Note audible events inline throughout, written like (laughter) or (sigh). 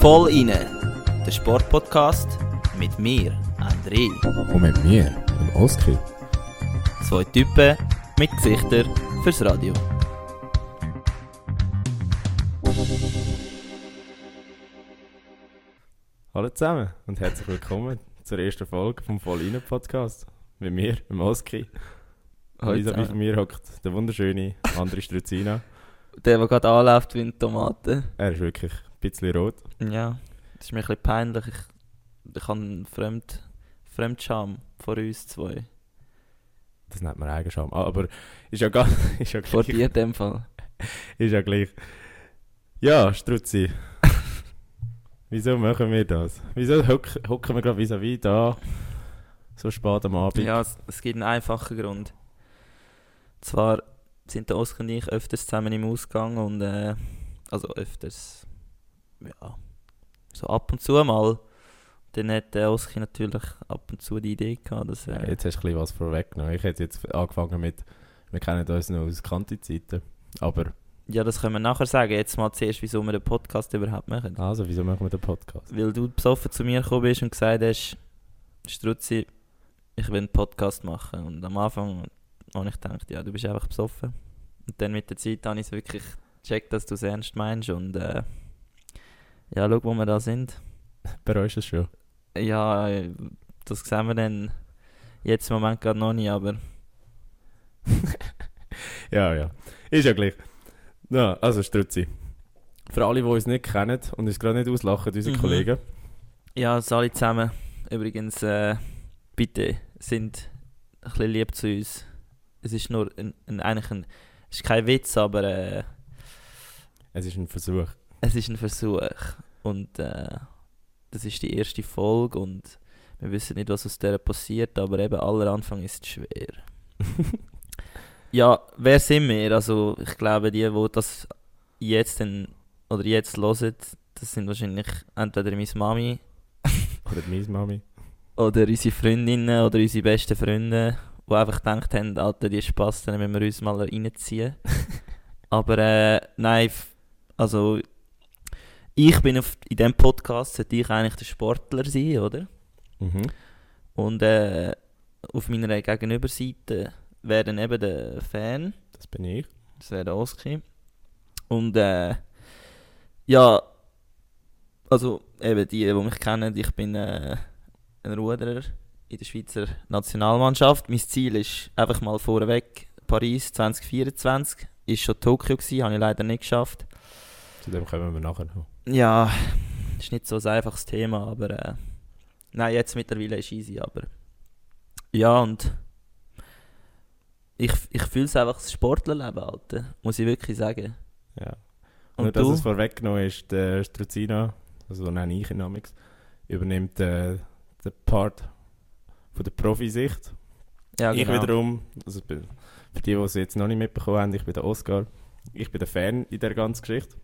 Voll inne, der Sportpodcast mit mir, André. Und mit mir, dem Oskar. Zwei Typen mit Gesichtern fürs Radio. Hallo zusammen und herzlich willkommen zur ersten Folge vom Voll inne Podcast. Mit mir, dem Vis-à-vis zusammen. von mir hockt der wunderschöne André Struzina. Der, der gerade anläuft wie eine Tomate. Er ist wirklich ein bisschen rot. Ja, das ist mir ein bisschen peinlich. Ich, ich habe einen Fremd, Fremdscham vor uns zwei. Das nennt man Eigenscham. Ah, aber ist ja, gar, (laughs) ist ja Vor gleich. dir in dem Fall. (laughs) Ist ja gleich. Ja, Struzzi. (laughs) Wieso machen wir das? Wieso hock- hocken wir gerade vis-à-vis da so spät am Abend? Ja, es, es gibt einen einfachen Grund. Zwar sind der Oskar und ich öfters zusammen im Ausgang und äh, also öfters, ja, so ab und zu mal. Dann hat der Oski natürlich ab und zu die Idee gehabt, dass Ja, äh, jetzt hast du ein bisschen was vorweggenommen. Ich hätte jetzt angefangen mit, wir kennen uns noch aus Kanti-Zeiten. Aber, ja, das können wir nachher sagen. Jetzt mal zuerst, wieso wir den Podcast überhaupt machen. also, wieso machen wir den Podcast? Weil du besoffen zu mir gekommen bist und gesagt hast, Struzzi, ich will einen Podcast machen. Und am Anfang habe ich gedacht, ja, du bist einfach besoffen. Und dann mit der Zeit habe ich es wirklich gecheckt, dass du es ernst meinst. Und äh, ja, schau, wo wir da sind. (laughs) Bereust du es schon? Ja, äh, das sehen wir dann jetzt im Moment gerade noch nicht, aber (laughs) Ja, ja. Ist ja gleich. Ja, also, Struzzi. Für alle, die uns nicht kennen und uns gerade nicht auslachen, unsere Mhm. Kollegen. ja, alle zusammen. Übrigens, äh, bitte sind ein bisschen lieb zu uns. Es ist nur ein, ein, eigentlich ein, ist kein Witz, aber äh, Es ist ein Versuch. es ist ein Versuch. Und äh, das ist die erste Folge und wir wissen nicht, was aus der passiert, aber eben aller Anfang ist schwer. (laughs) ja, wer sind wir? Also ich glaube, die, die das jetzt dann, oder jetzt hören, das sind wahrscheinlich entweder meine Mami (laughs) Oder meine Mami. oder unsere Freundinnen oder unsere besten Freunde, die einfach gedacht haben, Alter, die Spaß, dann müssen wir uns mal reinziehen. (laughs) Aber äh, nein, also ich bin auf, in diesem Podcast, sollte ich eigentlich der Sportler sein, oder? Mhm. Und äh, auf meiner Gegenüberseite wäre dann eben der Fan, Das bin ich. das wäre der Oski. Und äh, ja, also eben die, die mich kennen, ich bin äh, ein Ruderer in der Schweizer Nationalmannschaft. Mein Ziel ist einfach mal vorweg Paris 2024. Ist schon Tokio gewesen, habe ich leider nicht geschafft. Zu dem kommen wir nachher noch. Ja, ist nicht so ein einfaches Thema, aber äh, nein, jetzt mittlerweile ist easy, aber ja und ich, ich fühle es einfach das Sportlerleben, Alter, muss ich wirklich sagen. Ja. Und Nur, dass du? es vorweggenommen ist, der Struzina, also so nenne ich ihn namens, übernimmt äh, den Part von der Profisicht. Ja, Ich genau. wiederum, also für die, die es jetzt noch nicht mitbekommen haben, ich bin der Oscar. Ich bin der Fan in der ganzen Geschichte.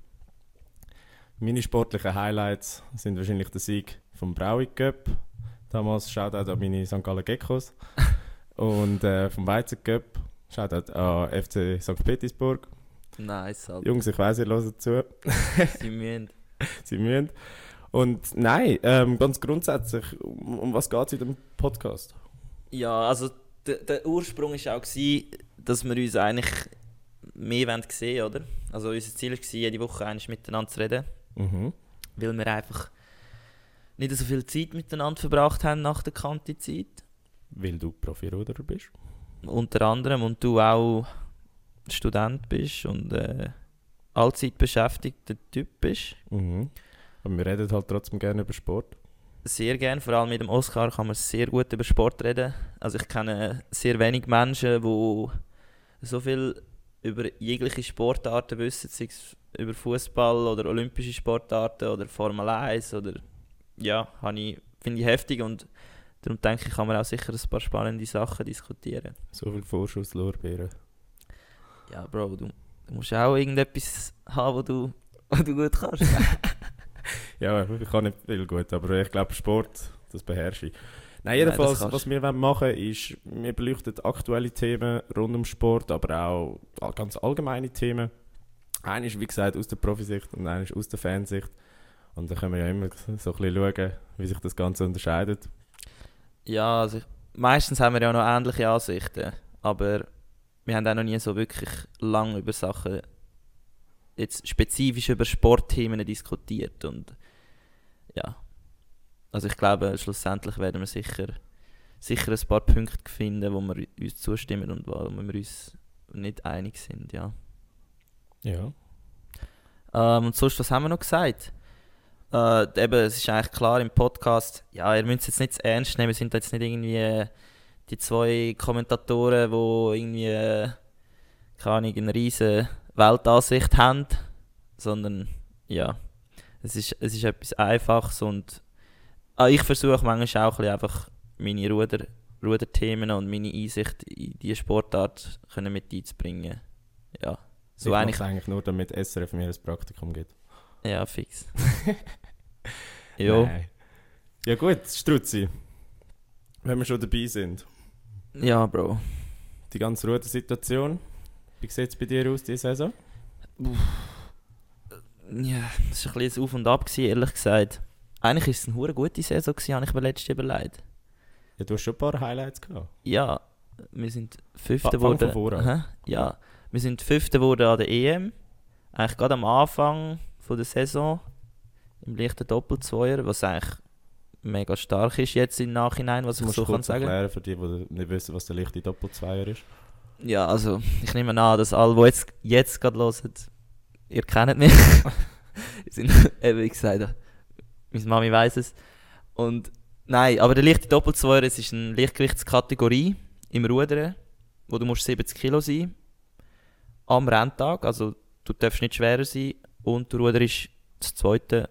Meine sportlichen Highlights sind wahrscheinlich der Sieg vom Braui Cup. Damals Shoutout an meine St. Gallen Geckos. (laughs) Und äh, vom Weizen Cup Shoutout an FC St. Petersburg. Nice, Alter. Jungs, ich weiss, ihr hört zu. Sie müssen. (laughs) Sie müssen. Und nein, ähm, ganz grundsätzlich, um, um was geht es in dem Podcast? Ja, also der, Ursprung war auch, gewesen, dass wir uns eigentlich mehr wollen sehen oder? Also unser Ziel war, jede Woche einmal miteinander zu reden. Mhm. weil wir einfach nicht so viel Zeit miteinander verbracht haben nach der Kanti-Zeit. Weil du Profiruderer bist. Unter anderem und du auch Student bist und äh, allzeit beschäftigter Typ bist. Mhm. Aber wir reden halt trotzdem gerne über Sport. Sehr gern, vor allem mit dem Oscar kann man sehr gut über Sport reden. Also ich kenne sehr wenig Menschen, die so viel über jegliche Sportarten wissen, sei es über Fußball oder olympische Sportarten oder Formel 1 oder ja, finde ich heftig und darum denke ich, kann man auch sicher ein paar spannende Sachen diskutieren. So viel Vorschusslorbeeren. Ja, Bro, du, du musst auch irgendetwas haben, wo du, wo du gut kannst. (laughs) Ja, ich kann nicht viel gut, aber ich glaube Sport, das beherrsche ich. Nein, Nein, jedenfalls, kannst was wir wollen machen ist, wir beleuchten aktuelle Themen rund um Sport, aber auch ganz allgemeine Themen. Einer ist, wie gesagt, aus der Profisicht und einer ist aus der Fansicht. Und dann können wir ja immer so ein bisschen schauen, wie sich das Ganze unterscheidet. Ja, also meistens haben wir ja noch ähnliche Ansichten, aber wir haben auch noch nie so wirklich lang über Sachen, jetzt spezifisch über Sportthemen diskutiert und ja. Also ich glaube, schlussendlich werden wir sicher, sicher ein paar Punkte finden, wo wir uns zustimmen und wo wir uns nicht einig sind, ja. Ja. Ähm, und sonst, was haben wir noch gesagt? Äh, eben, es ist eigentlich klar im Podcast, ja, ihr müsst es jetzt nicht zu ernst nehmen, wir sind jetzt nicht irgendwie äh, die zwei Kommentatoren, die irgendwie, äh, keine Ahnung, eine riesige Weltansicht haben, sondern, ja, es ist, es ist etwas Einfaches und ah, ich versuche manchmal auch ein einfach meine Ruder, Ruderthemen und meine Einsicht in diese Sportart können mit einzubringen. Ja, So ich eigentlich, eigentlich nur, damit SRF mir ein Praktikum gibt. ja, fix. (laughs) jo. Nein. Ja gut, Struzzi. Wenn wir schon dabei sind. Ja, Bro. Die ganze Rudersituation. Wie sieht es bei dir aus, diese Saison? Ja, das war ein bisschen ein Auf und Ab, gewesen, ehrlich gesagt. Eigentlich war es eine hure gute Saison, gewesen, habe ich mir letztes Jahr überlegt. Ja, du hast schon ein paar Highlights gehabt. Ja, wir sind Fünfte geworden. Ja, wir sind Fünfte geworden an der EM. Eigentlich gerade am Anfang von der Saison. Im leichten Doppelzweier, was eigentlich mega stark ist jetzt im Nachhinein, was ich so kann sagen. erklären für die, die nicht wissen, was der leichte Doppelzweier ist. Ja, also ich nehme an, dass alle, die jetzt, jetzt gerade hören, ihr kennt mich. (laughs) Sind (laughs) eben, wie gesagt, meine Mami weiß es. Und nein, aber der leichte Doppelzweier, es ist eine Leichtgewichtskategorie im Rudern, wo du musst 70 Kilo sein am Renntag, also du darfst nicht schwerer sein und du ruderst das zweite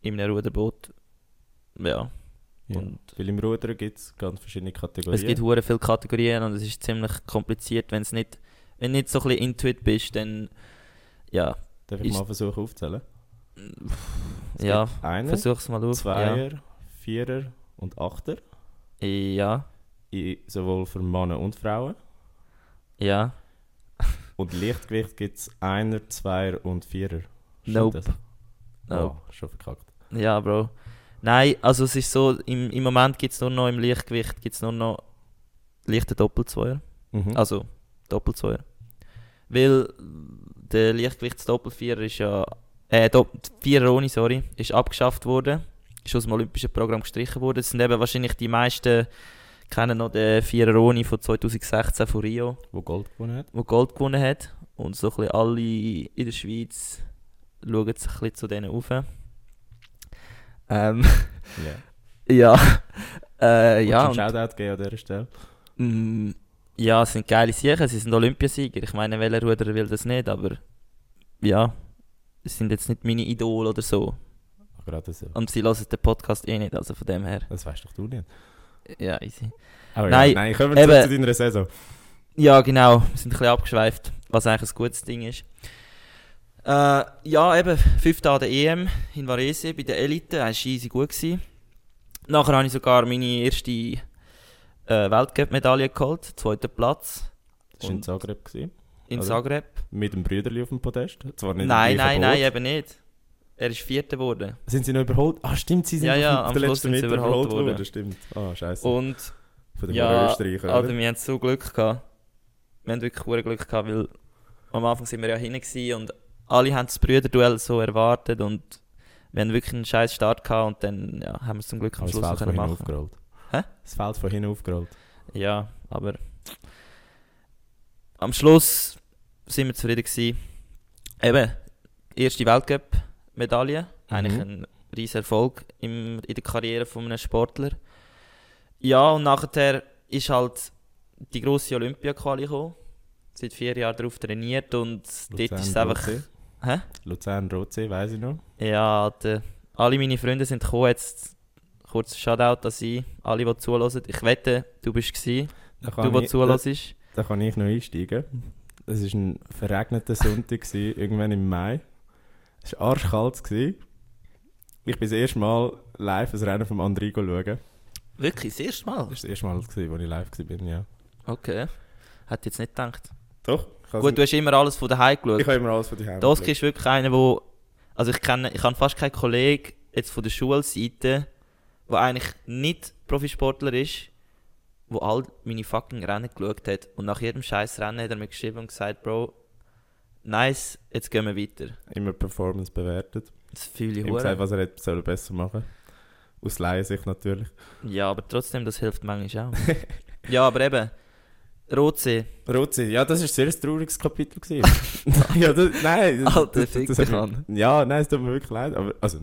in einem Ruderboot. Ja, Ja. Und- Weil im Rudern gibt es ganz verschiedene Kategorien. es gibt hure viele Kategorien und es ist ziemlich kompliziert, wenn es nicht, wenn du nicht so ein bisschen intuit bist, dann ja, Darf ich ist- mal versuchen aufzuzählen? Es ja, Einer, versuch's mal auf. Zweier, Vierer und Achter. Ja, ja, I- Sowohl für Männer und Frauen. ja. Und Lichtgewicht gibt es Einer, Zweier und Vierer. Stimmt Nope. das? Nope. Oh, schon verkackt. Ja, Bro. Nein, also es ist so, im, im Moment gibt es nur noch im Leichtgewicht gibt's nur noch leichte Doppelzweier. Mhm. Also Doppelzweier. Weil der Leichtgewichtsdoppelvierer ist ja. Äh, Vierer ohne, sorry, ist abgeschafft worden. Ist aus dem Olympischen Programm gestrichen worden. Es sind eben wahrscheinlich die meisten kennen noch den Vierer ohne von 2016 von Rio, Wo Gold gewonnen hat. wo Gold gewonnen hat. Und so ein bisschen alle in der Schweiz schauen sich ein bisschen zu denen auf. Ähm, Ja. (laughs) ja. Äh, ja, ja. und, Shoutout geben an dieser Stelle. mm, ja, es sind geile Siechen, sie sind Olympiasieger. Ich meine, welcher Ruderer will das nicht, aber ja, es sind jetzt nicht meine Idole oder so. Ach, Gerade so. Und sie hören den Podcast eh nicht, also von dem her. Das weißt doch du nicht. Ja, easy. Aber Nein, ja, nein, kommen wir eben- zu deiner Saison. Ja, genau, wir sind ein bisschen abgeschweift, was eigentlich ein gutes Ding ist. Äh, ja, eben, fünfte an der EM in Varese bei der Elite, das war easy gut. Gewesen. Nachher habe ich sogar meine erste äh, Weltcup-Medaille geholt, zweiter Platz Das war in Zagreb. Gewesen. in Oder? Zagreb. Mit dem Brüderli auf dem Podest. Zwar nicht Nein, nein, gleichen nein, Boot. eben nicht. Er ist Vierter geworden. Sind sie noch überholt? Ah, stimmt, sie sind Ja, ja, auf am der Schluss letzten Meter überholt worden. worden. Stimmt. Ah, scheiße. Und Von dem ja, Österreicher, Alter, oder? wir haben so Glück gehabt. Wir haben wirklich hure Glück gehabt, weil am Anfang sind wir ja hinten und alle haben das Brüderduell so erwartet und wir haben wirklich einen scheiß Start gehabt und dann ja, haben wir es zum Glück am Schluss machen. aufgerollt. Hä? Das Feld von hinten aufgerollt. Ja, aber am Schluss sind wir zufrieden gewesen. Eben, erste Weltcup-Medaille. Eigentlich Mhm. ein riesen Erfolg im, in der Karriere von einem Sportler. Ja, und nachher ist halt die grosse Olympia-Quali gekommen. Seit vier Jahren darauf trainiert und dort ist es einfach... Rotsee. Hä? Luzern Rotsee, weiss ich noch. Ja, Alter. alle meine Freunde sind gekommen. Jetzt kurz Shoutout an sie, alle, die zuhören. Ich wette, du bist gsi, du, der ich, da, zuhörst. da kann ich noch einsteigen. Es war ein verregneter Sonntag, gewesen, irgendwann im Mai. Es war arschkalt. gewesen. Ich bin das erste Mal live ein Rennen vom Andrigo schauen. Wirklich, das erste Mal? Das war das erste Mal, gewesen, wo ich live war, ja. Okay. Hätte jetzt nicht gedacht. Doch, Gut, du hast immer alles von daheim geschaut. ich habe immer alles von dir Der Oskar ist wirklich einer, wo also ich kenne, ich habe fast keinen Kollegen jetzt von der Schulseite, der eigentlich nicht Profisportler ist, wo all meine fucking Rennen geschaut hat und nach jedem scheiß Rennen hat er mir geschrieben und gesagt, Bro, nice, jetzt gehen wir weiter. Immer Performance bewertet. Das fühle ich gesagt, was er hätte soll besser machen. Aus Laiensicht natürlich. Ja, aber trotzdem, das hilft manchmal auch. (laughs) ja, aber eben, Rotsee, Rotsee, ja, das war ein sehr trauriges Kapitel. (laughs) ja, das, nein. das- Alter, das- das- dich an. Ja, nein, es tut mir wirklich leid. Aber, also,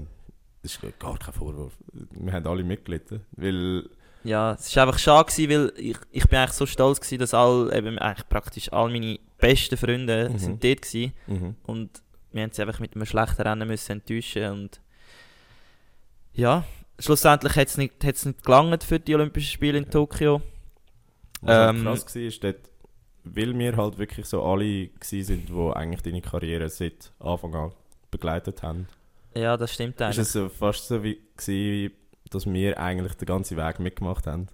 das ist gar kein Vorwurf. Wir haben alle mitgelitten. Weil, Ja, es war einfach schade, gewesen, weil ich, ich bin eigentlich so stolz gewesen, dass all, eben eigentlich praktisch all meine besten Freunde Mhm. sind dort gewesen. mhm. Und wir haben sie einfach mit einem schlechten Rennen müssen enttäuschen und ja, schlussendlich hat es nicht, hat's nicht gelangt für die Olympischen Spiele in Tokio. Was Ähm, krass war, ist dort, weil wir halt wirklich so alle sind, die eigentlich deine Karriere seit Anfang an begleitet haben. Ja, das stimmt Ist eigentlich. es so fast so wie gewesen, dass wir eigentlich den ganzen Weg mitgemacht haben.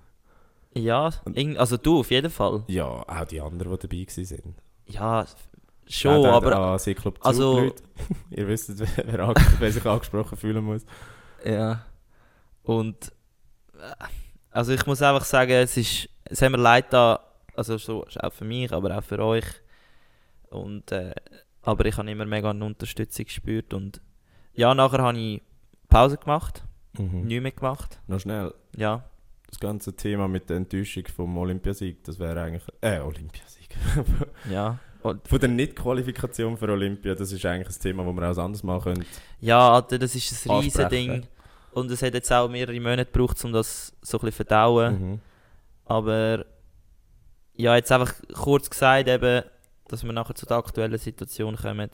Ja, also du auf jeden Fall. Ja, auch die anderen, die dabei sind. Ja, schon, Shoutout aber an Cyclop also- Zug, Leute. (laughs) Ihr wisst, wer, wer sich angesprochen fühlen muss. ja. Und äh, also ich muss einfach sagen, es ist, es haben mir leid da, also so auch für mich, aber auch für euch. Und äh, aber ich habe immer mega eine Unterstützung gespürt und ja, nachher habe ich Pause gemacht, Mhm. nichts mehr gemacht. Noch schnell, Ja, das ganze Thema mit der Enttäuschung vom Olympiasieg, das wäre eigentlich... Äh, Olympiasieg. (laughs) ja. Und, Von der Nicht-Qualifikation für Olympia, das ist eigentlich ein Thema, das wir auch anders machen können. ja, Alter, das ist ein Ansprechen. Ding. Und es hat jetzt auch mehrere Monate gebraucht, um das so ein bisschen verdauen. Mhm. Aber ja, jetzt einfach kurz gesagt, eben, dass wir nachher zu der aktuellen Situation kommen.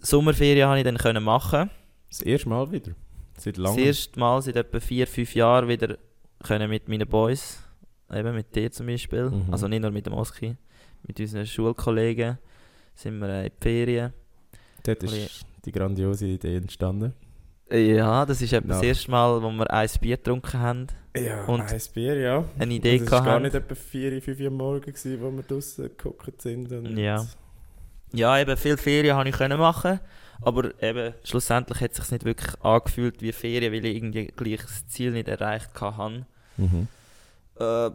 Sommerferien habe ich dann können machen. Das erste Mal wieder. Seit Das langem. erste Mal seit etwa vier, fünf Jahren wieder können mit meinen Boys, eben mit dir zum Beispiel, Mhm. also nicht nur mit dem Oski, mit unseren Schulkollegen sind wir äh, in die Ferien. Dort ist die grandiose Idee entstanden. Ja, das ist etwa das erste Mal, wo wir ein Bier getrunken haben, Ja, Und- ein Bier, ja. eine Idee das war gar nicht etwa 4, 5 Uhr am Morgen, gewesen, wo wir draußen geguckt sind. Und Ja. Ja, eben viel Ferien habe ich können machen, aber eben schlussendlich hat es sich nicht wirklich angefühlt wie Ferien, weil ich irgendwie gleich das Ziel nicht erreicht hatte. Mhm. Äh,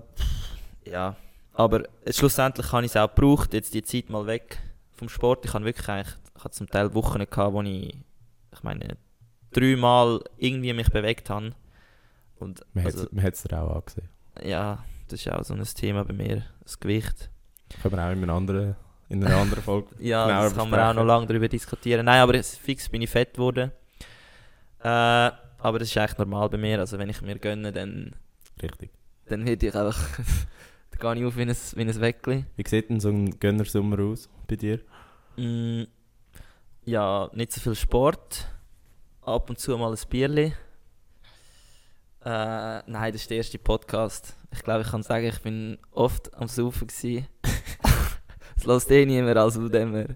ja, aber schlussendlich habe ich es auch gebraucht, jetzt die Zeit mal weg vom Sport. Ich habe wirklich eigentlich, ich hatte zum Teil Wochen gehabt, wo ich, ich meine, dreimal irgendwie mich bewegt habe. Und Man also, hat man hat's dir auch angesehen. ja, das ist auch so ein Thema bei mir, das Gewicht. Können wir auch in einer anderen, in einer anderen Folge. (laughs) Ja, das kann man auch noch lange darüber diskutieren. Nein, aber fix bin ich fett geworden. Äh, aber das ist eigentlich normal bei mir. Also wenn ich mir gönne, dann, Richtig. dann werde ich einfach... (laughs) dann gehe ich auf wie ein, wie ein Weckli. Wie sieht denn so ein Gönnersommer aus bei dir? Mm, ja, nicht so viel Sport. Ab und zu mal ein Bierli. Äh, nein, das ist der erste Podcast. Ich glaube, ich kann sagen, ich bin oft am Saufen. Das lässt eh niemand, also von dem her.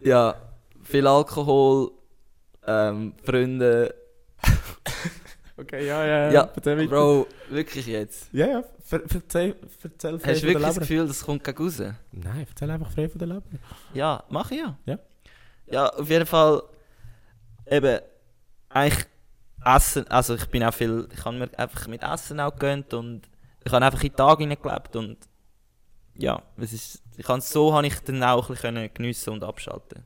Ja, viel Alkohol, ähm, Freunde. (laughs) Okay, ja, ja. Bro, wirklich jetzt. Ja, ja. Ver erzähl, erzähl frei Hast du wirklich das. Gefühl, das kommt gegen raus? Nein, erzähl einfach frei von der Leber. Ja, mach ich ja. Ja. Ja, auf jeden Fall eben eigentlich Essen, also ich bin auch viel, ich habe mir einfach mit Essen auch gegönnt und ich habe einfach in den Tag hineingelebt und ja, es ist, ich so habe ich dann auch ein bisschen geniessen und abschalten.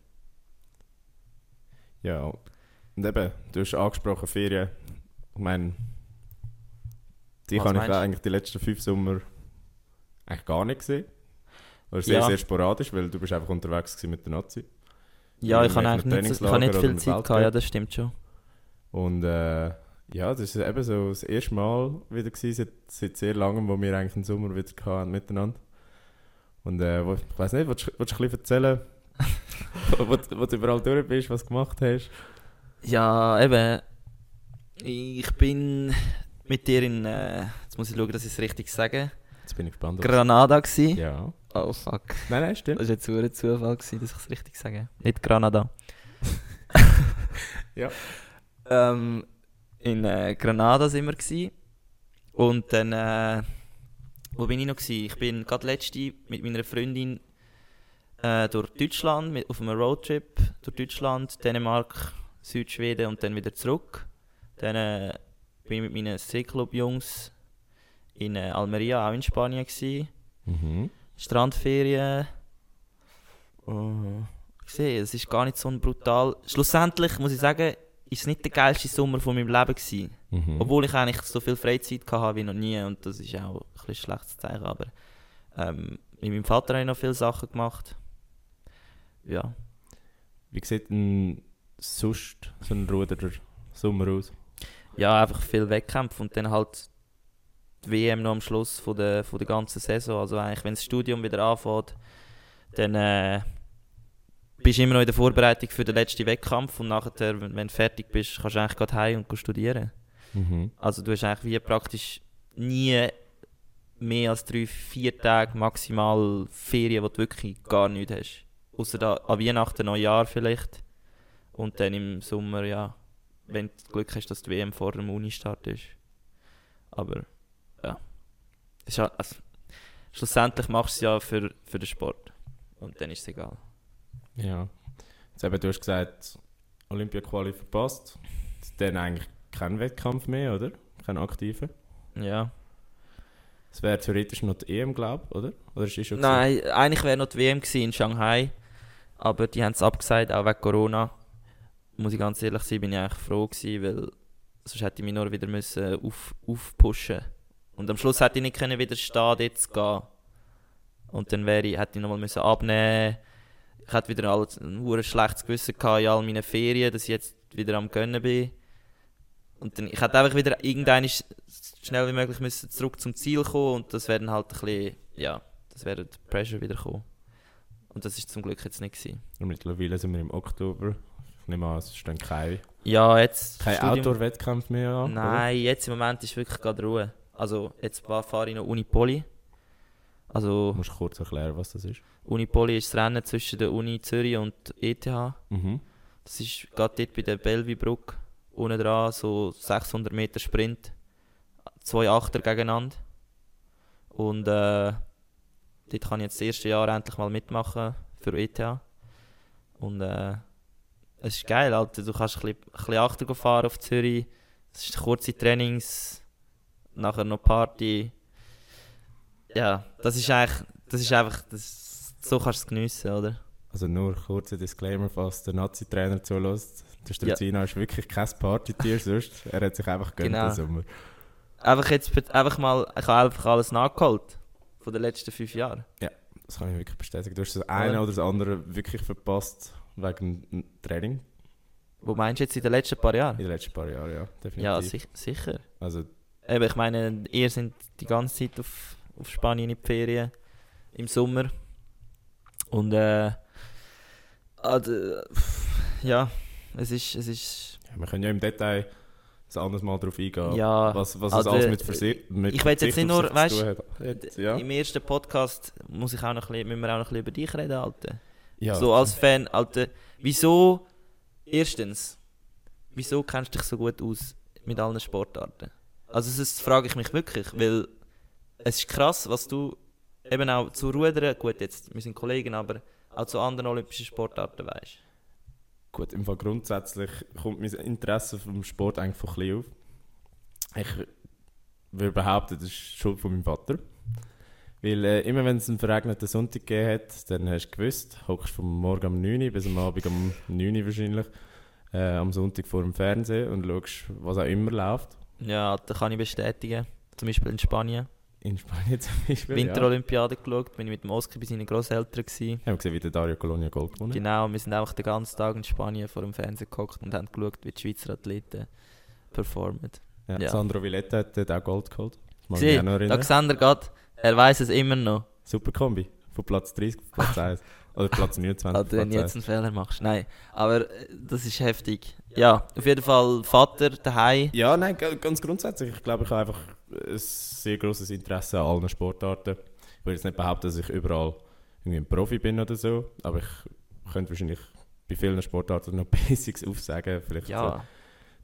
Ja. Und eben, du hast angesprochen, Ferien. Ich meine, die Was habe ich eigentlich die letzten fünf Sommer eigentlich gar nicht gesehen. Oder sehr, Ja. sehr sporadisch, weil du bist einfach unterwegs mit der Nazi. Ja, ich habe eigentlich nicht, ich habe nicht viel Zeit gehabt, ja, das stimmt schon. Und äh, ja, das ist eben so das erste Mal wieder gewesen, seit, seit sehr langem, wo wir eigentlich einen Sommer wieder hatten miteinander. Und äh, ich weiß nicht, willst, du- willst du ein bisschen erzählen, wo, (laughs) wo, wo du überall durch bist, was du gemacht hast? Ja, eben. Ich bin mit dir in, äh, jetzt muss ich schauen, dass ich es richtig sage, Jetzt bin ich gespannt. Granada gsi. Ja. Oh fuck. Nein, nein, stimmt. Das war jetzt nur ein Zufall, gewesen, dass ich es richtig sage. Nicht Granada. (laughs) Ja. Ähm, in äh, Granada sind wir gsi. Und dann, äh, wo bin ich noch gsi? Ich bin gerade letzte mit meiner Freundin äh, durch Deutschland mit, auf einem Roadtrip durch Deutschland, Dänemark, Südschweden und dann wieder zurück. Dann äh, bin ich mit meinen Seeclub-Jungs in äh, Almeria, auch in Spanien gewesen. Mhm. Strandferien. Oh, ich sehe, es ist gar nicht so ein brutal. Schlussendlich muss ich sagen, ist es nicht der geilste Sommer von meinem Leben gewesen. Mhm. Obwohl ich eigentlich so viel Freizeit hatte wie noch nie und das ist auch ein bisschen schlechtes Zeichen. Aber ähm, mit meinem Vater habe ich noch viele Sachen gemacht. Ja. Wie sieht denn sonst so ein Ruderer Sommer aus? ja, einfach viel Wettkämpfe und dann halt die WM noch am Schluss von der, von der ganzen Saison. Also eigentlich, wenn das Studium wieder anfängt, dann äh, bist du immer noch in der Vorbereitung für den letzten Wettkampf und nachher, wenn, du fertig bist, kannst du eigentlich gerade heim und studieren. Mhm. Also du hast eigentlich wie praktisch nie mehr als drei, vier Tage maximal Ferien, wo du wirklich gar nichts hast. Außer da an Weihnachten, Neujahr vielleicht. Und dann im Sommer, ja, wenn du Glück hast, dass die WM vor dem Uni-Start ist. Aber ja. Es ist also, schlussendlich machst du es ja für, für den Sport. Und dann ist es egal. Ja. Jetzt eben, du hast gesagt, Olympia-Quali verpasst. Dann eigentlich kein Wettkampf mehr, oder? Kein aktiver. Ja. Es wäre theoretisch noch die EM, glaube ich, oder? Oder ist schon Nein, eigentlich wäre noch die WM gewesen in Shanghai. Aber die haben es abgesagt, auch wegen Corona. Muss ich ganz ehrlich sein, bin ich eigentlich froh gewesen, weil sonst hätte ich mich nur wieder müssen auf, aufpushen Und am Schluss hätte ich nicht können widerstehen, zu gehen. Und dann wäre ich, hätte ich nochmal müssen abnehmen Ich hätte wieder alles, ein schlechtes Gewissen gehabt in all meinen Ferien, dass ich jetzt wieder am Gönnen bin. Und dann, ich hätte einfach wieder irgendwann so schnell wie möglich müssen zurück zum Ziel kommen und das wäre dann halt ein bisschen, ja, das wäre der Pressure wieder gekommen. Und das ist zum Glück jetzt nicht gewesen. Und mittlerweile sind wir im Oktober. Ich nehme an, es ist dann kein, Ja, jetzt... kein Outdoor-Wettkampf mehr an. Nein, jetzt im Moment ist wirklich gerade Ruhe. Also jetzt fa- fahre ich noch Unipoli. Also Du musst kurz erklären, was das ist. Unipoli ist das Rennen zwischen der Uni Zürich und ETH. Mhm. Das ist gerade dort bei der Bellevue-Brücke. Unten dran, so 600 Meter Sprint. Zwei Achter gegeneinander. Und äh, dort kann ich jetzt das erste Jahr endlich mal mitmachen für ETH. Und äh, es ist geil, Alter. Du kannst ein bisschen, ein bisschen Achter fahren auf Zürich. Es ist kurze Trainings, nachher noch Party. Ja, das ist eigentlich, das ist einfach, das, so kannst du es geniessen, oder? Also nur kurzer Disclaimer, falls der Nazi-Trainer zulässt. Der Ja. Struzino ist wirklich kein Partytier sonst. Er hat sich einfach gönnt Genau. den Sommer. Einfach jetzt einfach mal, ich habe einfach alles nachgeholt. Von den letzten fünf Jahren. Das kann ich wirklich bestätigen. Du hast das eine oder das andere wirklich verpasst wegen dem Training Wo meinst du jetzt in den letzten paar Jahren? in den letzten paar Jahren, ja. Definitiv. Ja, sich, sicher. Also, Eben, ich meine, ihr sind die ganze Zeit auf, auf Spanien in die Ferien. Im Sommer. Und äh. Also, ja, es ist. Es ist ja, wir können ja im Detail ein anderes Mal darauf eingehen, ja, was, was also, es alles mit, Versi mit ich will jetzt nicht nur, weißt. Jetzt, ja. im ersten Podcast muss ich auch noch ein bisschen, müssen wir auch noch ein bisschen über dich reden, Alter. ja. So als Fan, Alter, wieso, erstens, wieso kennst du dich so gut aus mit allen Sportarten? Also das frage ich mich wirklich, weil es ist krass, was du eben auch zu Rudern, gut jetzt, wir sind Kollegen, aber auch zu anderen olympischen Sportarten weißt. Gut, im Fall grundsätzlich kommt mein Interesse vom Sport eigentlich von klein auf. Ich würde behaupten, das ist Schuld von meinem Vater. Weil äh, immer wenn es einen verregneten Sonntag gegeben hat, dann hast du gewusst, hockst vom Morgen um 9 Uhr bis am Abend um 9 Uhr wahrscheinlich äh, am Sonntag vor dem Fernsehen und schaust, was auch immer läuft. Ja, das kann ich bestätigen. Zum Beispiel in Spanien. In Spanien (laughs) zum Beispiel. Ja. Winterolympiade geschaut, bin ich mit dem Oscar bei seinen Großeltern gewesen. Wir haben gesehen, wie der Dario Colonia Gold gewonnen hat. Genau, wir sind einfach den ganzen Tag in Spanien vor dem Fernseher gehockt und haben geschaut, wie die Schweizer Athleten performen. Ja, Ja. Sandro Villetta hat dort auch Gold geholt. Noch da erinnern. Xander geht, er weiß es immer noch. Super Kombi. Von Platz 30 auf Platz (laughs) 1. Oder Platz 29 auf Also, wenn du 1. jetzt einen Fehler machst. Nein, aber äh, das ist heftig. Ja, auf jeden Fall Vater daheim. Ja, nein, ga- ganz grundsätzlich. Ich glaube, ich habe einfach ein sehr großes Interesse an allen Sportarten. Ich will jetzt nicht behaupten, dass ich überall irgendwie ein Profi bin oder so, aber ich könnte wahrscheinlich bei vielen Sportarten noch (laughs) Basics aufsagen. Vielleicht so Ja,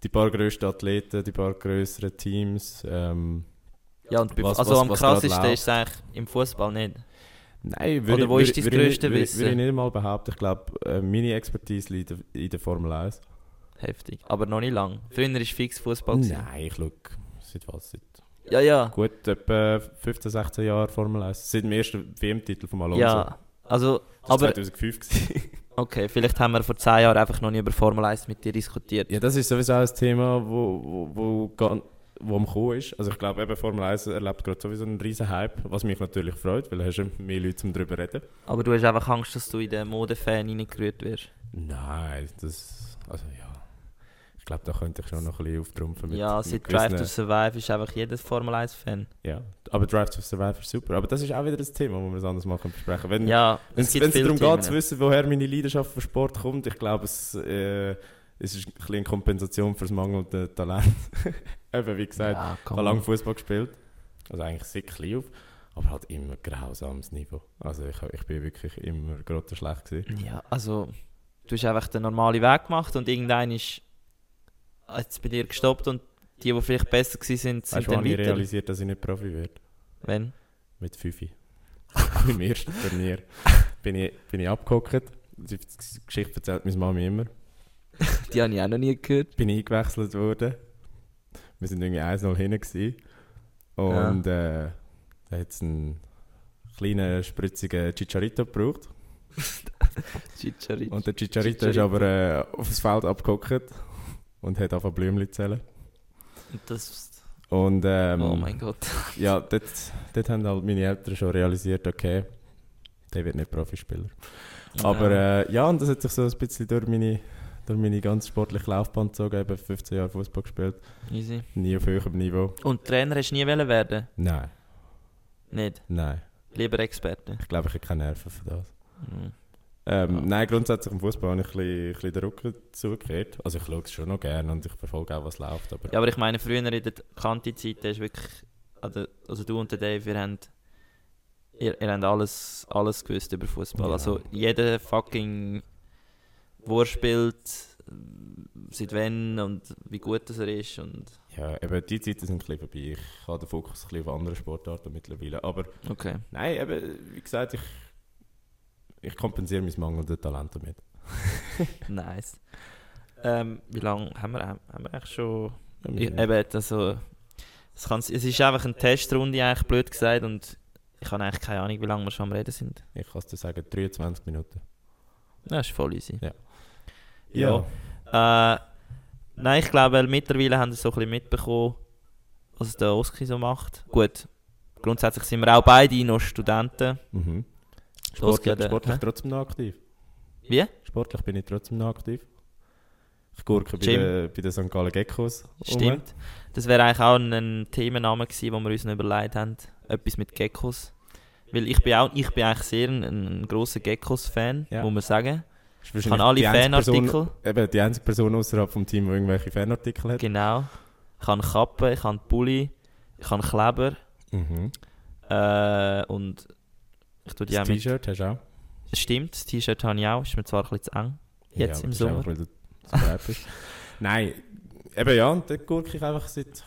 die paar grössten Athleten, die paar größeren Teams. Ähm, ja und Was- also was- am was krassesten ist es eigentlich im Fußball nicht. Nein, würde Oder ich- wo würde- ist dein würde würde ich- Wissen? Würde ich nicht mal behaupten. Ich glaube, äh, meine Expertise liegt in der Formel 1. Heftig. Aber noch nicht lang. Früher war fix Fußball. Nein, ich schaue seit was? Seit Ja, ja. gut etwa 15, 16 Jahren Formel 1. Seit dem ersten WM-Titel von Alonso. Ja. Also, Das war aber 2005. gewesen. (laughs) okay, vielleicht haben wir vor 10 Jahren einfach noch nie über Formel 1 mit dir diskutiert. ja, das ist sowieso ein Thema, wo, wo, wo, wo am Kommen ist. Also ich glaube, eben Formel 1 erlebt gerade sowieso einen riesen Hype, was mich natürlich freut, weil da hast du mehr Leute, um darüber zu reden. Aber du hast einfach Angst, dass du in den Modefan reingerührt wirst. Nein, das... Also ja... Ich glaube, da könnte ich schon noch ein bisschen auftrumpfen. mit- ja, seit Drive to Survive ist einfach jeder Formel 1-Fan. Ja, aber Drive to Survive ist super. Aber das ist auch wieder ein Thema, wo wir es anders mal besprechen können. Wenn Ja, es wenn es darum Themen. geht, zu wissen, woher meine Leidenschaft für Sport kommt, ich glaube, es, äh, es ist ein bisschen eine Kompensation für das mangelnde Talent. (laughs) Eben, wie gesagt, ja, ich habe lange Fußball gespielt. Also eigentlich sehr klein auf, aber halt immer grausames Niveau. Also ich, ich bin wirklich immer gerade schlecht gewesen. Ja, also du hast einfach den normalen Weg gemacht und irgendein ist jetzt bei dir gestoppt und die, die vielleicht besser gewesen sind, sind Weißt dann wann ich weiter. realisiert, dass ich nicht Profi werde? Wenn? Mit 5. Im ersten Turnier bin ich, bin ich abgehockt. Die Geschichte erzählt meine Mami immer. (laughs) Die habe ich auch noch nie gehört. bin eingewechselt worden. Wir sind irgendwie 1-0 hinten gewesen. Und äh, da hat es einen kleinen, spritzigen Chicharito gebraucht. (laughs) Chicharito. Und der Chicharito ist Chicharito. aber äh, aufs Feld abgehockt und hat angefangen Blümchen zählen. Und das, Und ähm, oh mein Gott. (laughs) ja, dort, dort haben halt meine Eltern schon realisiert, okay, der wird nicht Profispieler. Aber ja. äh, ja, und das hat sich so ein bisschen durch meine, durch meine ganz sportliche Laufbahn gezogen. Eben 15 Jahre Fußball gespielt, Easy. nie auf höherem Niveau. Und Trainer hast du nie wollen werden? Nein, Nicht? nein. Lieber Experte? Ich glaube, ich habe keine Nerven für das. Mhm. Ähm, Ja. Nein, grundsätzlich im Fußball habe ich ein bisschen, ein bisschen den Rücken zugekehrt. Also ich schaue es schon noch gerne und ich verfolge auch, was läuft. Aber Ja, aber ich meine, früher in der Kanti-Zeit ist wirklich, also, also du und der Dave, ihr habt, ihr, ihr habt alles, alles gewusst über Fußball. Ja. Also jeder fucking, wo er spielt, seit wann und wie gut das er ist und ja, eben die Zeiten sind ein bisschen vorbei. Ich habe den Fokus ein bisschen auf andere Sportarten mittlerweile. Aber okay. nein, eben, wie gesagt, ich, ich kompensiere mein mangelndes Talent damit. (laughs) Nice. Ähm, wie lange haben wir, haben wir eigentlich schon... Ja, Ich, eben, also, es, kann, es ist einfach eine Testrunde, eigentlich blöd gesagt, und ich habe eigentlich keine Ahnung, wie lange wir schon am Reden sind. ich kann es dir sagen, 23 Minuten. Das ist voll easy. Ja. Ja. Äh, nein, ich glaube, mittlerweile haben wir so ein bisschen mitbekommen, was der Oski so macht. Gut, grundsätzlich sind wir auch beide noch Studenten. Mhm. Sportlich, sportlich trotzdem noch aktiv. Wie? Sportlich bin ich trotzdem noch aktiv. Ich gurke bei den, bei den St. Gallen Geckos. Stimmt. Das wäre eigentlich auch ein, ein Themenname gewesen, den wir uns noch überlegt haben. Etwas mit Geckos. Weil ich bin, auch, ich bin eigentlich sehr ein, ein grosser Geckos-Fan, Ja. muss man sagen. Ich habe alle Fanartikel. Person, eben die einzige Person außerhalb vom Team, die irgendwelche Fanartikel hat. Genau. Ich habe Kappen, ich habe Pulli, ich habe Kleber. Mhm. Äh, und ich tue die Das auch. T-Shirt hast du auch. Stimmt, das T-Shirt habe ich auch. Ist mir zwar ein bisschen zu eng. Jetzt im das ist Sommer. einfach, weil du zu bist. Nein, eben ja, und dort gurke ich einfach seit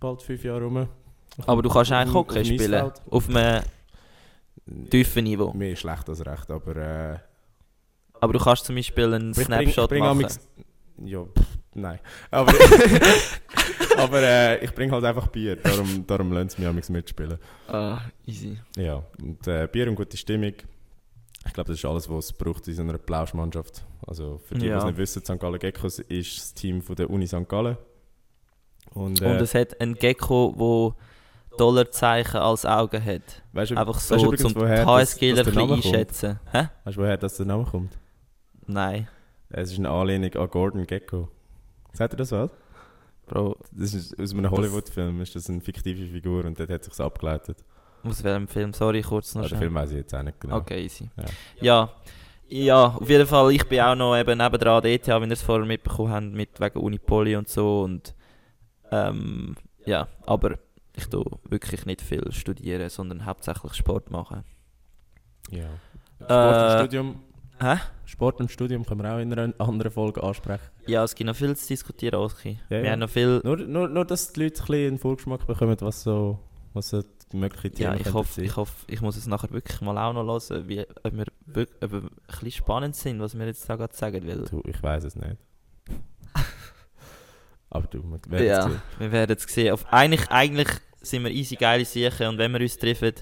bald fünf Jahren rum. Aber du kannst eigentlich Hockey auf spielen. Eisfeld. Auf einem tiefen Niveau. Mehr schlecht als recht, aber äh, Aber du kannst zum Beispiel einen bring- Snapshot ich bring machen. Ja, pff, nein. Aber, (laughs) aber äh, ich bringe halt einfach Bier, darum, darum lernt es mich amix mitspielen. Ah, easy. Ja, und äh, Bier und gute Stimmung. Ich glaube, das ist alles, was es braucht in so einer Plauschmannschaft. Also für die, die Ja. es nicht wissen, St. Gallen Geckos ist das Team von der Uni St. Gallen. Und, äh, Und es hat einen Gecko, wo Dollarzeichen als Augen hat. weißt du, Einfach weißt so, du übrigens, zum HSGler ein der kommt? einschätzen. Hä? Weißt du, woher das der Name kommt? Nein. Es ist eine Anlehnung an Gordon Gecko. Sagt ihr das was? Bro, Das ist aus einem Hollywood-Film, ist das eine fiktive Figur und dort hat sich abgeleitet. aus welchem Film? Sorry, kurz noch Ah, den. Film weiß ich jetzt auch nicht genau. Okay, easy. Ja. Ja. ja. auf jeden Fall, ich bin auch noch eben nebendran an ETH, wie ihr es vorher mitbekommen habt, mit wegen Unipoli und so. Und, ähm, ja, aber ich tue wirklich nicht viel studieren, sondern hauptsächlich Sport machen. Ja. Sport Äh, im Studium. Hä? Sport im Studium können wir auch in einer anderen Folge ansprechen. Ja, es gibt noch viel zu diskutieren, Oski. Ja, Wir ja. haben noch viel... Nur, nur, nur, dass die Leute ein bisschen einen Vorgeschmack bekommen, was so was so die möglichen Themen Ja, ich hoffe, ich hoffe, ich muss es nachher wirklich mal auch noch hören, wie, ob wir wirklich, ob wir ein bisschen spannend sind, was wir jetzt da gerade sagen, weil Du, ich weiß es nicht. (laughs) Aber du, wir werden es ja, sehen. wir werden es sehen. Auf, eigentlich, eigentlich sind wir easy geile Sachen und wenn wir uns treffen,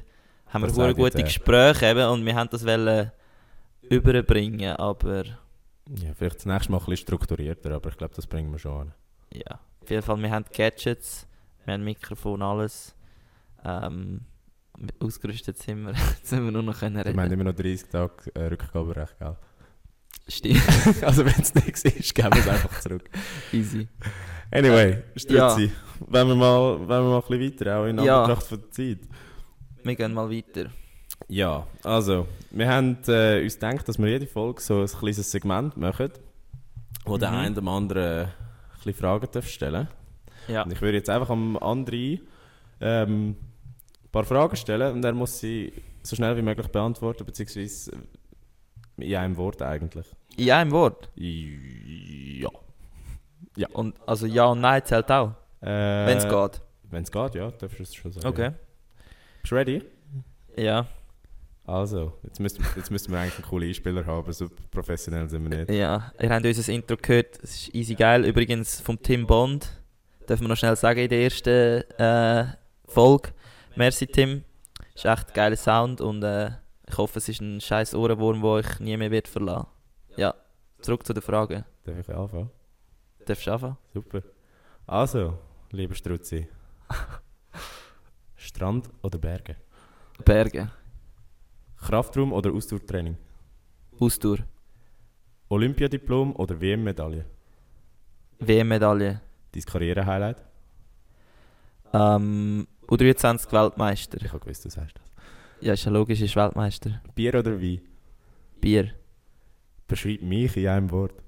haben wir gute. Gespräche eben und wir haben das wollen überbringen, aber Ja, vielleicht das nächste Mal ein bisschen strukturierter, aber ich glaube, das bringen wir schon an. ja, auf jeden Fall, wir haben Gadgets, wir haben Mikrofon, alles. Ähm, ausgerüstet sind wir, (laughs) jetzt sind wir nur noch können Wir haben reden. immer noch 30 Tage äh, Rückgaberecht, gell? Stimmt, (laughs) also wenn es nichts ist, geben wir es einfach zurück. easy. Anyway, Stützi, wenn, wir mal, wenn wir mal ein bisschen weiter, auch in Ja. Anbetracht von der Zeit. Wir gehen mal weiter. Ja, also, wir haben äh, uns gedacht, dass wir jede Folge so ein kleines Segment machen, wo der Mhm. eine dem anderen ein Fragen darf stellen Ja, Und ich würde jetzt einfach am anderen ähm, ein paar Fragen stellen und er muss sie so schnell wie möglich beantworten, beziehungsweise in einem Wort eigentlich. in einem Wort. Ja. Und also ja und nein zählt auch, Äh, wenn es geht. Wenn es geht, ja, darfst du es schon sagen. Okay. Bist du ready? Ja, Also, jetzt müssten, jetzt müssten wir eigentlich einen coolen Einspieler haben, so professionell sind wir nicht. ja. Ihr habt unser Intro gehört, es ist easy geil. Übrigens vom Tim Bond, dürfen wir noch schnell sagen in der ersten äh, Folge. Merci Tim, ist echt ein geiler Sound und äh, ich hoffe es ist ein scheiß Ohrenwurm, der euch nie mehr wird verlassen. Ja, zurück zu den Fragen. Darf ich anfangen? Darfst du anfangen? Super. Also, lieber Strutzi. (laughs) Strand oder Berge? Berge, Kraftraum oder Ausdauertraining? Ausdauer, Olympiadiplom oder WM-Medaille? WM-Medaille, Dein Karriere-Highlight? ähm, U23 Weltmeister. Ich habe gewusst, du sagst das. Ja, ist ja logisch, ist Weltmeister. Bier oder Wein? Bier. Beschreib mich in einem Wort.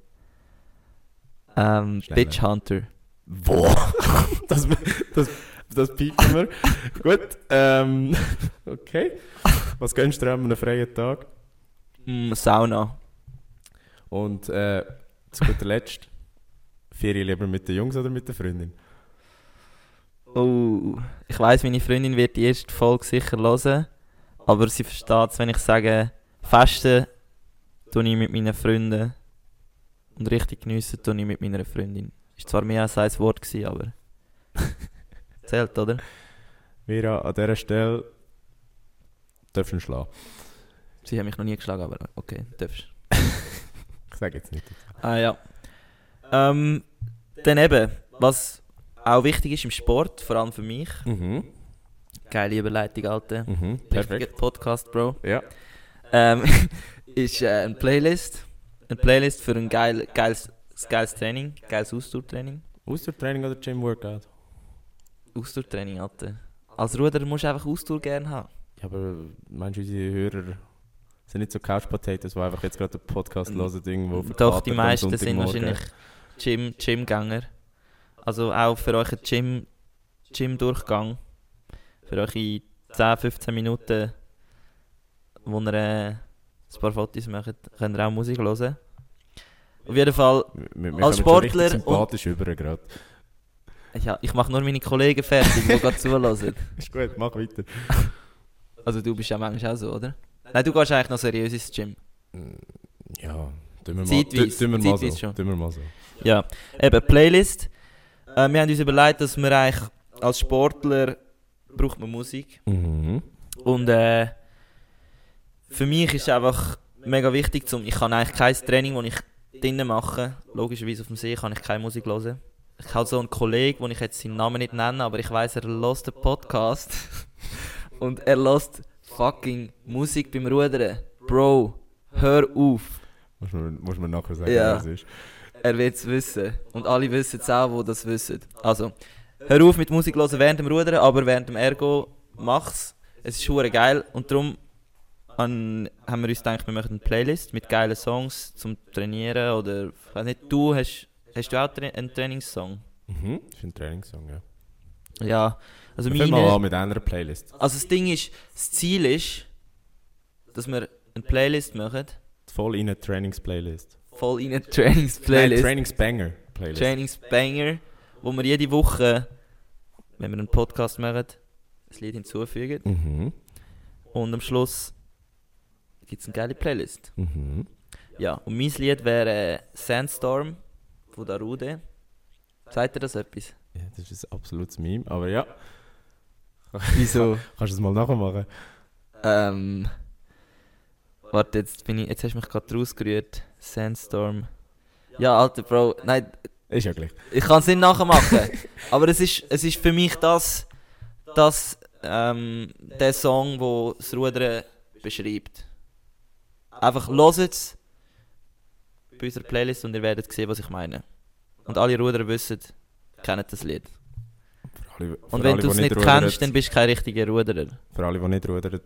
Ähm, Schneller. Bitch Hunter. Boah! das, das, das piepen wir. Gut. Ähm, (laughs) okay. Was gönnst du dir an einem freien Tag? Mm, Sauna. Und äh, zu guter Letzt, Ferien lieber mit den Jungs oder mit der Freundin? Oh, ich weiß, meine Freundin wird die erste Folge sicher hören, aber sie versteht es, wenn ich sage, Festen tue ich mit meinen Freunden und richtig geniessen tue ich mit meiner Freundin. Ist zwar mehr als ein Wort gewesen, aber (laughs) zählt, oder? Vera, an dieser Stelle darfst ihn schlagen. Sie haben mich noch nie geschlagen, aber okay, darfst. Ich sage jetzt nicht. Ah ja. Ähm, dann eben, was auch wichtig ist im Sport, vor allem für mich. Mhm. Geile Überleitung, Alter. Mhm. Perfekt. Podcast, Bro. Ja. Ähm, (laughs) ist äh, eine Playlist. Eine Playlist für ein geil, geiles, geiles Training, geiles Ausdauertraining. Ausdauertraining oder Gym-Workout? Ausdauertraining, Alter. Als Ruder musst du einfach Ausdauer gerne haben. Aber meinst du, unsere Hörer sind nicht so Couch-Potatoes, die einfach jetzt gerade den Podcast Mm, hören, irgendwo Doch, die meisten sind wahrscheinlich Gym, Gymgänger. Also auch für euch Gym, Gym-Durchgang. Für euch in 10, 15 Minuten, wo ihr äh, ein paar Fotos macht, könnt ihr auch Musik hören. Auf jeden Fall, Wir, wir Als Sportler sympathisch über gerade. ja, ich mache nur meine Kollegen fertig, die (laughs) gerade zuhören. Ist gut, mach weiter. Also du bist ja manchmal auch so, oder? Nein, du gehst eigentlich noch seriös ins Gym. Ja, tun wir mal, Zeitweise, tun wir mal so. zeitweise schon. Tun wir mal so. Ja, eben Playlist. Äh, wir haben uns überlegt, dass man eigentlich als Sportler braucht man Musik. Mhm. Und äh, für mich ist es einfach mega wichtig, zum, ich kann eigentlich kein Training, das ich drinnen mache, logischerweise auf dem See, kann ich keine Musik hören. Ich habe so einen Kollegen, den ich jetzt seinen Namen nicht nenne, aber ich weiß, er hört den Podcast. (laughs) Und er hört fucking Musik beim Rudern. Bro, hör auf. Muss man, muss man nachher sagen, Ja. es ist. Er wird es wissen. Und alle wissen es auch, die das wissen. Also, hör auf mit Musik hören während dem Rudern, aber während dem Ergo mach's. Es ist schon geil. Und darum an, haben wir uns gedacht, wir machen eine Playlist mit geilen Songs zum Trainieren. Oder, ich weiß nicht, du hast, hast du auch tra einen Trainingssong? Mhm. Das ist ein Trainingssong, ja. Ja, also mal meine. an mit einer Playlist. Also, das Ding ist, das Ziel ist, dass wir eine Playlist machen. Voll in eine Trainingsplaylist. Voll in eine Trainingsplaylist. Trainingsbanger-Playlist. Trainingsbanger, wo wir jede Woche, wenn wir einen Podcast machen, das Lied hinzufügen. Mhm. Und am Schluss gibt es eine geile Playlist. Mhm. Ja, und mein Lied wäre äh, Sandstorm von Darude. Sagt ihr das etwas? Ja, das ist ein absolutes Meme, aber ja. (laughs) Wieso? (laughs) Kannst du es mal nachmachen? ähm. Warte, jetzt, bin ich, jetzt hast du mich gerade rausgerührt. Sandstorm. Ja, alter Bro. Nein, Ist ja gleich. ich kann es nicht nachmachen. (laughs) aber es ist, es ist für mich das, das ähm, der Song, wo das Rudern beschreibt. Einfach hört es bei unserer Playlist und ihr werdet sehen, was ich meine. Und alle Ruderer wissen, kennen das Lied. Alle, Und wenn du es nicht rudern, kennst, dann bist du kein richtiger Ruderer. Für alle, die nicht rudern,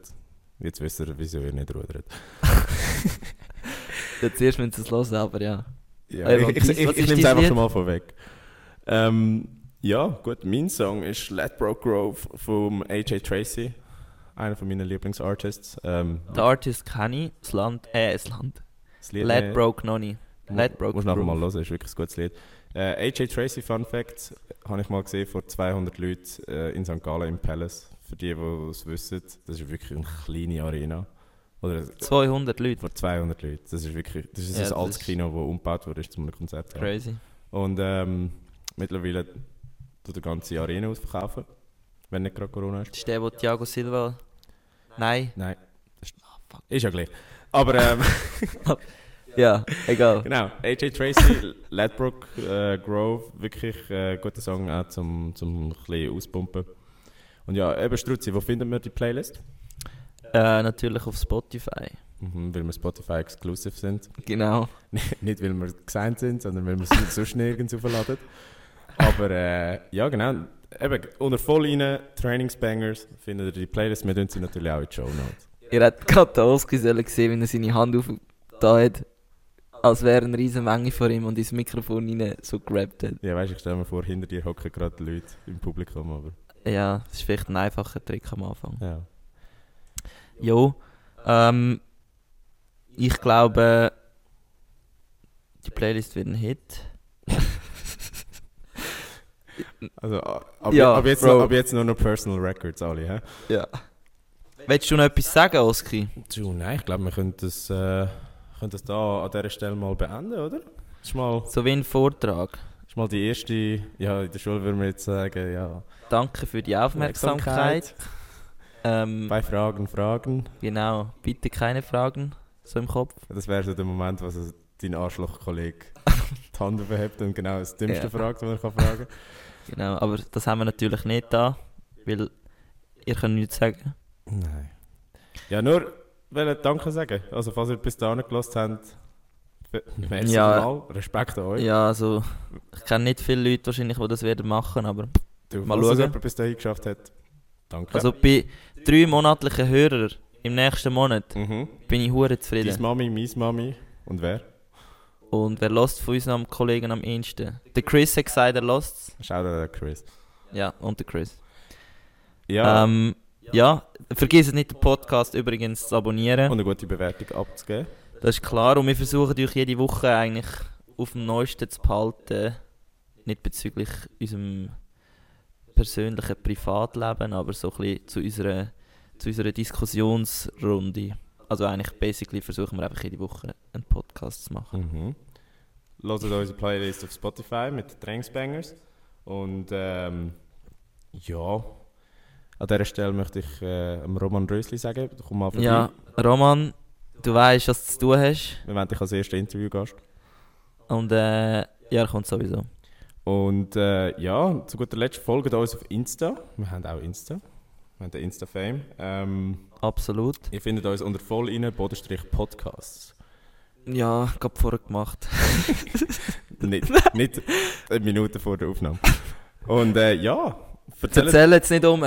jetzt wisst ihr, wieso ihr nicht rudert. (laughs) Ja, zuerst müssen sie es hören, aber ja. Ja, ich, ich, ich, ich nehme es einfach schon mal vorweg. Ähm, ja, gut, mein Song ist Ladbroke Grove vom AJ Tracy, einer von meinen Lieblingsartists. Ähm, Der Artist kenne ich, das Land, äh, das Land. das Lied- Lad Broke noch nicht. Lad Broke Muss nachher mal hören, ist wirklich ein gutes Lied. Äh, AJ Tracy, Fun Fact, habe ich mal gesehen vor 200 Leuten äh, in St. Gallen im Palace. Für die, die es wissen, das ist wirklich eine kleine Arena. Oder 200 Leute. vor 200 Leuten. Das ist wirklich das ist Ja, ein altes ist- Kino, das umgebaut wurde zu einem Konzert. Crazy. Und ähm, mittlerweile tut die ganze Arena ausverkaufen, wenn nicht gerade Corona ist. Das ist der, wo Thiago Silva. Nein. Nein, das ist, ist ja gleich. Aber ähm, (laughs) (laughs) Ja, egal. genau, AJ Tracy, (laughs) Ladbroke äh, Grove, wirklich äh, guter Song auch zum, zum ein bisschen auspumpen. Und ja, eben Struzzi, wo finden wir die Playlist? Äh, natürlich auf Spotify. Mhm, weil wir Spotify exclusive sind. Genau. (laughs) nicht weil wir gesigned sind, sondern weil wir es sonst nirgends aufladen. Aber äh, ja, genau. Eben, unter voll rein, Trainingsbangers, findet ihr die Playlist. Wir tun sie natürlich auch in die Show Notes. Ihr habt gerade den Oski sollen sehen, wenn er seine Hand aufgetan hat. Als wäre eine riesen Menge vor ihm und ins Mikrofon rein so gerappt hat. Ja, weißt du, ich stelle mir vor, hinter dir hocken gerade Leute im Publikum, aber Ja, das ist vielleicht ein einfacher Trick am Anfang. ja. Jo, ähm, ich glaube, die Playlist wird ein Hit. (laughs) Also ab, Ja, ab, jetzt, noch, ab jetzt nur noch Personal Records alle, hä? Ja. Willst du noch etwas sagen, Oski? Du, nein, ich glaube, wir können das, äh, können das da an dieser Stelle mal beenden, oder? Das ist mal, So wie ein Vortrag. das ist mal die erste, ja, in der Schule würden wir jetzt sagen, ja, Danke für die Aufmerksamkeit. Ähm, bei Fragen, Fragen. genau, bitte keine Fragen so im Kopf. Das wäre so der Moment, wo so dein Arschloch-Kollege (laughs) die Hand aufhebt und genau das Dümmste Ja. fragt, was man kann fragen Genau, aber das haben wir natürlich nicht da, weil ihr könnt nichts sagen. Nein. Ja, nur wollte Danke sagen. Also, falls ihr bis dahin gelassen habt, merci Ja. mal. Respekt an euch. Ja, also ich kenne nicht viele Leute wahrscheinlich, die das werden machen, aber Du, mal es schauen. jemand bis dahin geschafft hat, danke. also bei drei monatlichen Hörern im nächsten Monat mhm. bin ich hure Deine zufrieden. Mami, meine Mami und wer? Und wer lost von unseren Kollegen am ehesten? Der Chris hat gesagt, er lost Schau dir Chris. Ja, und der Chris. Ja, Ähm, ja, vergiss nicht den Podcast übrigens zu abonnieren. und eine gute Bewertung abzugeben. Das ist klar und wir versuchen euch jede Woche eigentlich auf dem Neuesten zu behalten. Nicht bezüglich unserem persönlichen Privatleben, aber so ein bisschen zu unserer, zu unserer Diskussionsrunde. Also eigentlich basically versuchen wir einfach jede Woche einen Podcast zu machen. Mhm. Hört unsere Playlist auf Spotify mit Trainingsbangers. Und ähm, ja, an dieser Stelle möchte ich äh, Roman Rösli sagen, komm mal vorbei. Ja, Roman, du weißt, was du zu tun hast. Wir wollen dich als erster Interviewgast. Und äh, ja, er kommt sowieso. Und äh, ja, zu guter Letzt folgt uns auf Insta. Wir haben auch Insta. Wir haben den Insta-Fame. Ähm, Absolut. ihr findet uns unter voll rein, Podcasts. Ja, gerade vorher gemacht. (laughs) nicht, nicht eine Minute vor der Aufnahme. Und äh, ja, (laughs) Erzähl jetzt nicht um.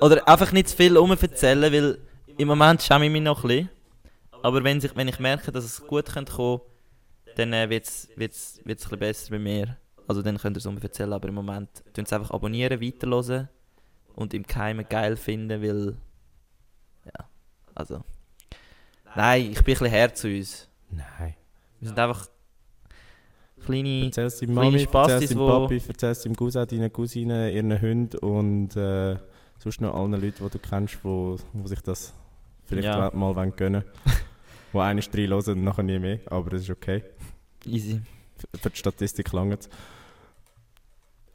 Oder einfach nicht zu viel erzählen, weil im Moment schäme ich mich noch ein bisschen. Aber wenn, sich, wenn ich merke, dass es gut könnte kommen dann äh, wird es wird's, wird's ein bisschen besser bei mir. Also dann könnt ihr es erzählen, aber im Moment tun es einfach abonnieren, weiterhören und im Keimen geil finden, weil... Ja, also... Nein, ich bin ein bisschen her zu uns. Nein. Wir sind einfach kleine... Erzähl es deinem kleine Mami, Spastis, erzähl es deinem Papi, erzähl es deinem Cousin, deinen Cousinen, ihren Hunden und äh, sonst noch allen Leuten, die du kennst, wo, wo sich das vielleicht Ja. mal wollen gönnen (laughs) Wo eine drei hören und nachher nie mehr, aber das ist okay. Easy. Für die Statistik langt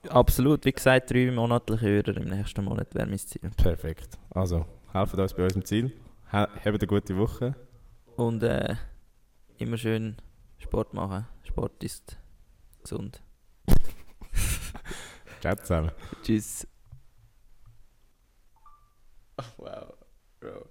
Absolut, wie gesagt, drei monatliche Hörer im nächsten Monat wäre mein Ziel. Perfekt. Also, helfen uns bei unserem Ziel. Ha habt eine gute Woche. Und äh, immer schön Sport machen. Sport ist gesund. (laughs) Ciao zusammen. Tschüss. (laughs) wow, bro.